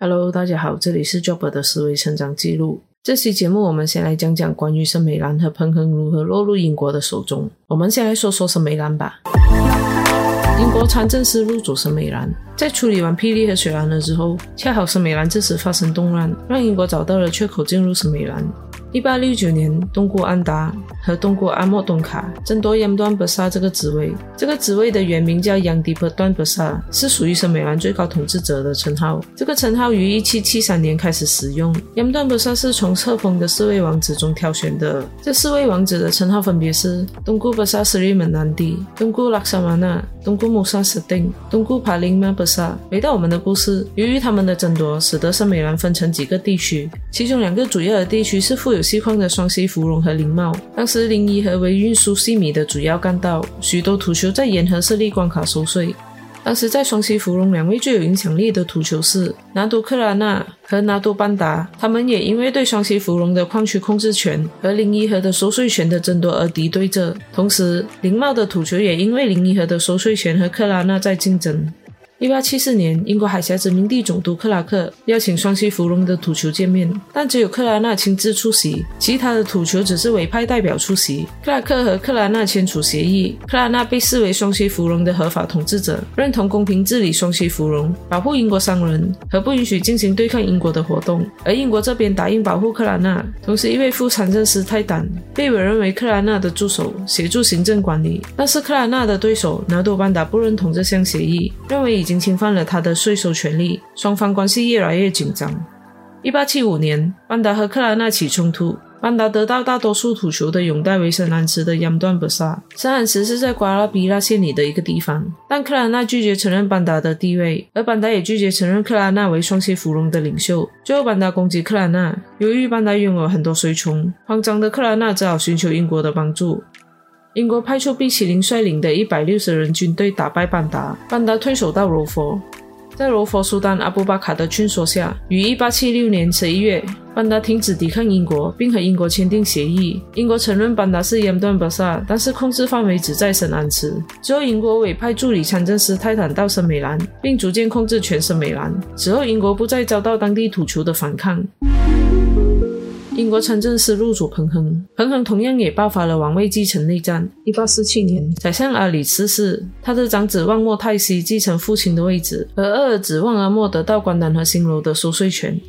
Hello，大家好，这里是 Job 的思维成长记录。这期节目我们先来讲讲关于圣美兰和彭恒如何落入英国的手中。我们先来说说圣美兰吧。英国参政司入主圣美兰，在处理完霹雳和雪兰了之后，恰好圣美兰这时发生动乱，让英国找到了缺口进入圣美兰。一八六九年，东姑安达和东姑阿莫东卡争夺央端伯萨这个职位。这个职位的原名叫央迪伯端伯萨，是属于圣美兰最高统治者的称号。这个称号于一七七三年开始使用。央端伯萨是从册封的四位王子中挑选的。这四位王子的称号分别是东姑伯萨斯里门南迪、东姑拉萨玛纳、东姑穆萨斯丁、东姑帕林曼伯萨。回到我们的故事，由于他们的争夺，使得圣美兰分成几个地区，其中两个主要的地区是富有。有锡矿的双溪芙蓉和林茂，当时临沂河为运输细米的主要干道，许多土球在沿河设立关卡收税。当时在双溪芙蓉，两位最有影响力的土球是拿督克拉纳和拿督班达，他们也因为对双溪芙蓉的矿区控制权和临沂河的收税权的争夺而敌对着。同时，林茂的土球也因为临沂河的收税权和克拉纳在竞争。一八七四年，英国海峡殖民地总督克拉克邀请双溪芙蓉的土球见面，但只有克拉纳亲自出席，其他的土球只是委派代表出席。克拉克和克拉纳签署协议，克拉纳被视为双溪芙蓉的合法统治者，认同公平治理双溪芙蓉，保护英国商人和不允许进行对抗英国的活动。而英国这边答应保护克拉纳，同时一位副参政斯泰坦被委任为克拉纳的助手，协助行政管理。但是克拉纳的对手拿多班达不认同这项协议，认为已。已经侵犯了他的税收权利，双方关系越来越紧张。一八七五年，班达和克拉纳起冲突，班达得到大多数土球的拥戴为圣安茨的央段伯萨。圣安茨是在瓜拉比拉县里的一个地方，但克拉纳拒绝承认班达的地位，而班达也拒绝承认克拉纳为双溪芙蓉的领袖。最后，班达攻击克拉纳，由于班达拥有很多随从，慌张的克拉纳只好寻求英国的帮助。英国派出毕奇林率领的一百六十人军队打败班达，班达退守到柔佛，在柔佛苏丹阿布巴卡的劝说下，于一八七六年十一月，班达停止抵抗英国，并和英国签订协议。英国承认班达是延段巴萨，但是控制范围只在圣安茨。之后，英国委派助理参政司泰坦到圣美兰，并逐渐控制全圣美兰。此后，英国不再遭到当地土族的反抗。英国参政司入主彭亨，彭亨同样也爆发了王位继承内战。一八四七年，宰相阿里逝世，他的长子旺莫泰西继承父亲的位置，而二儿子旺阿莫得到关南和新楼的收税权。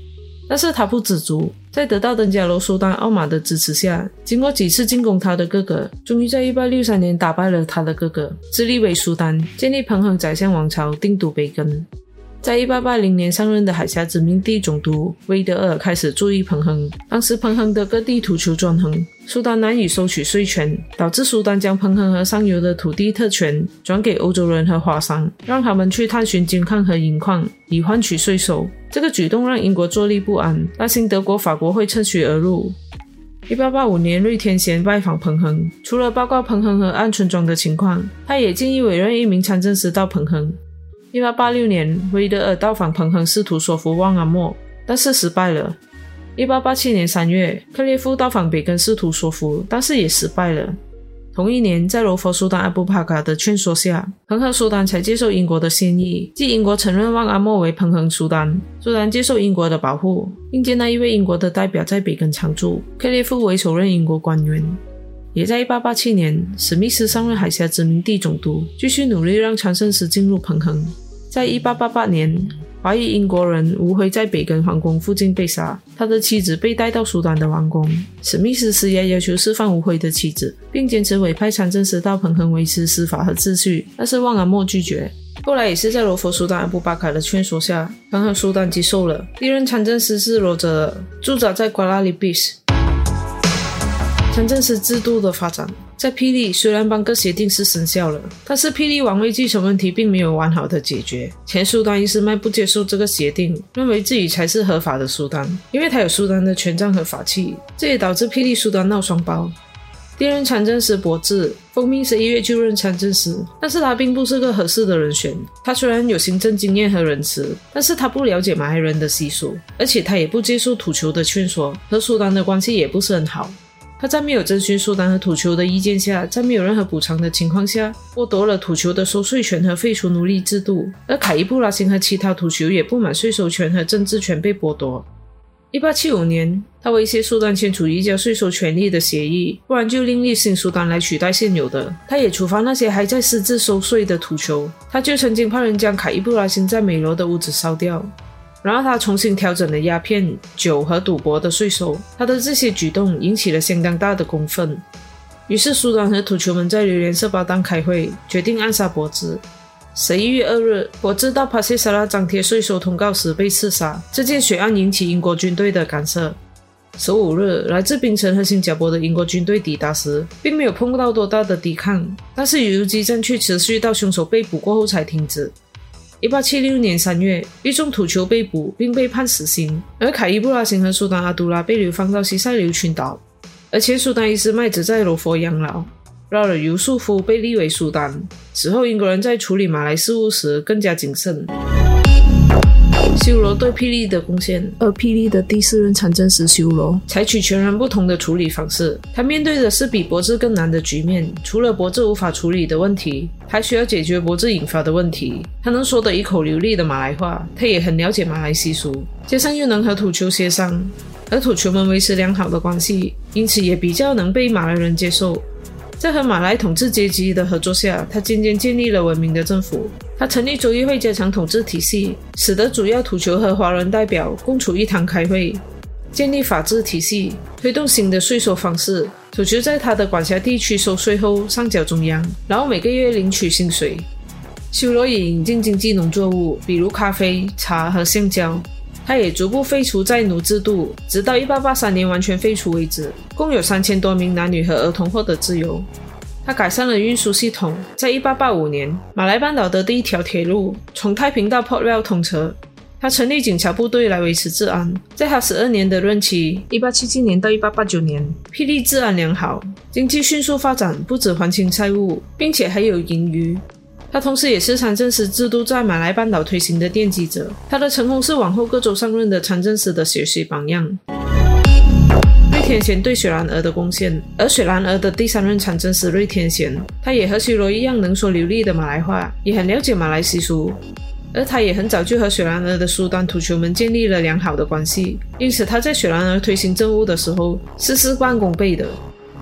但是他不知足，在得到登嘉楼苏丹奥马的支持下，经过几次进攻他的哥哥，终于在一八六三年打败了他的哥哥，自立为苏丹，建立彭亨宰相王朝，定都北根。在一八八零年上任的海峡殖民地总督威德尔开始注意彭亨。当时彭亨的各地土求专横，苏丹难以收取税权，导致苏丹将彭亨和上游的土地特权转给欧洲人和华商，让他们去探寻金矿和银矿，以换取税收。这个举动让英国坐立不安，担心德国、法国会趁虚而入。一八八五年，瑞天贤拜访彭亨，除了报告彭亨和岸村庄的情况，他也建议委任一名参政司到彭亨。一八八六年，威德尔到访彭亨，试图说服旺阿莫，但是失败了。一八八七年三月，克列夫到访北根，试图说服，但是也失败了。同一年，在罗佛苏丹阿布帕卡的劝说下，彭亨苏丹才接受英国的建议，即英国承认旺阿莫为彭亨苏丹，苏丹接受英国的保护，并接纳一位英国的代表在北根常驻，克列夫为首任英国官员。也在1887年，史密斯上任海峡殖民地总督，继续努力让参政司进入彭亨。在1888年，华裔英国人吴辉在北根皇宫附近被杀，他的妻子被带到苏丹的王宫。史密斯施压要求释放吴辉的妻子，并坚持委派参政司到彭亨维持司法和秩序，但是旺阿莫拒绝。后来也是在罗佛苏丹阿布巴卡的劝说下，彭亨苏丹接受了。历任参政司是罗泽，驻扎在瓜拉里比斯。参政司制度的发展，在霹雳虽然邦格协定是生效了，但是霹雳王位继承问题并没有完好的解决。前苏丹伊斯麦不接受这个协定，认为自己才是合法的苏丹，因为他有苏丹的权杖和法器，这也导致霹雳苏丹闹双胞。第二任参政司博智奉命十一月就任参政司，但是他并不是个合适的人选。他虽然有行政经验和仁慈，但是他不了解马来人的习俗，而且他也不接受土球的劝说，和苏丹的关系也不是很好。他在没有征询苏丹和土酋的意见下，在没有任何补偿的情况下，剥夺了土酋的收税权和废除奴隶制度。而凯伊布拉辛和其他土酋也不满税收权和政治权被剥夺。一八七五年，他威胁苏丹签署移交税收权利的协议，不然就另立新苏丹来取代现有的。他也处罚那些还在私自收税的土酋。他就曾经派人将凯伊布拉辛在美罗的屋子烧掉。然后他重新调整了鸦片、酒和赌博的税收，他的这些举动引起了相当大的公愤。于是苏丹和土酋们在榴莲色巴当开会，决定暗杀柏兹。十一月二日，柏兹到帕西萨拉张贴税收通告时被刺杀。这件血案引起英国军队的干涉。十五日，来自槟城和新加坡的英国军队抵达时，并没有碰到多大的抵抗，但是游击战却持续到凶手被捕过后才停止。一八七六年三月，一众土酋被捕并被判死刑，而凯伊布拉辛和苏丹阿杜拉被流放到西塞琉群岛，而前苏丹伊斯麦则在罗佛养老。绕了尤素夫被立为苏丹。此后，英国人在处理马来事务时更加谨慎。修罗对霹雳的贡献，而霹雳的第四任参政是修罗采取全然不同的处理方式。他面对的是比博智更难的局面，除了博智无法处理的问题，还需要解决博智引发的问题。他能说得一口流利的马来话，他也很了解马来习俗，加上又能和土酋协商，和土酋们维持良好的关系，因此也比较能被马来人接受。在和马来统治阶级的合作下，他渐渐建立了文明的政府。他成立州议会，加强统治体系，使得主要土酋和华人代表共处一堂开会，建立法治体系，推动新的税收方式。土酋在他的管辖地区收税后上缴中央，然后每个月领取薪水。修罗也引进经济农作物，比如咖啡、茶和橡胶。他也逐步废除在奴制度，直到1883年完全废除为止。共有三千多名男女和儿童获得自由。他改善了运输系统，在1885年，马来半岛的第一条铁路从太平到 Port Vale 通车。他成立警察部队来维持治安。在他十二年的任期 （1877 年到1889年），霹雳治安良好，经济迅速发展，不止还清债务，并且还有盈余。他同时也是参政司制度在马来半岛推行的奠基者，他的成功是往后各州上任的参政司的学习榜样。天贤对雪兰莪的贡献，而雪兰莪的第三任参政是瑞天贤，他也和修罗一样能说流利的马来话，也很了解马来习俗，而他也很早就和雪兰莪的苏丹土酋们建立了良好的关系，因此他在雪兰莪推行政务的时候是事半功倍的。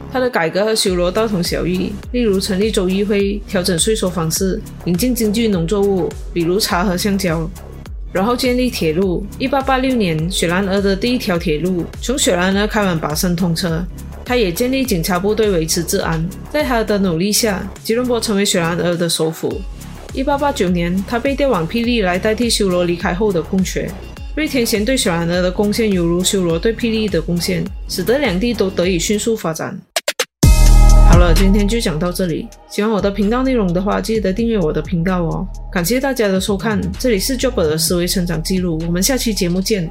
他的改革和修罗大同小异，例如成立州议会、调整税收方式、引进经济农作物，比如茶和橡胶，然后建立铁路。一八八六年，雪兰莪的第一条铁路从雪兰莪开往巴生通车。他也建立警察部队维持治安。在他的努力下，吉隆坡成为雪兰莪的首府。一八八九年，他被调往霹雳来代替修罗离开后的空缺。瑞天贤对雪兰莪的贡献犹如修罗对霹雳的贡献，使得两地都得以迅速发展。好了，今天就讲到这里。喜欢我的频道内容的话，记得订阅我的频道哦。感谢大家的收看，这里是 Job 的思维成长记录，我们下期节目见。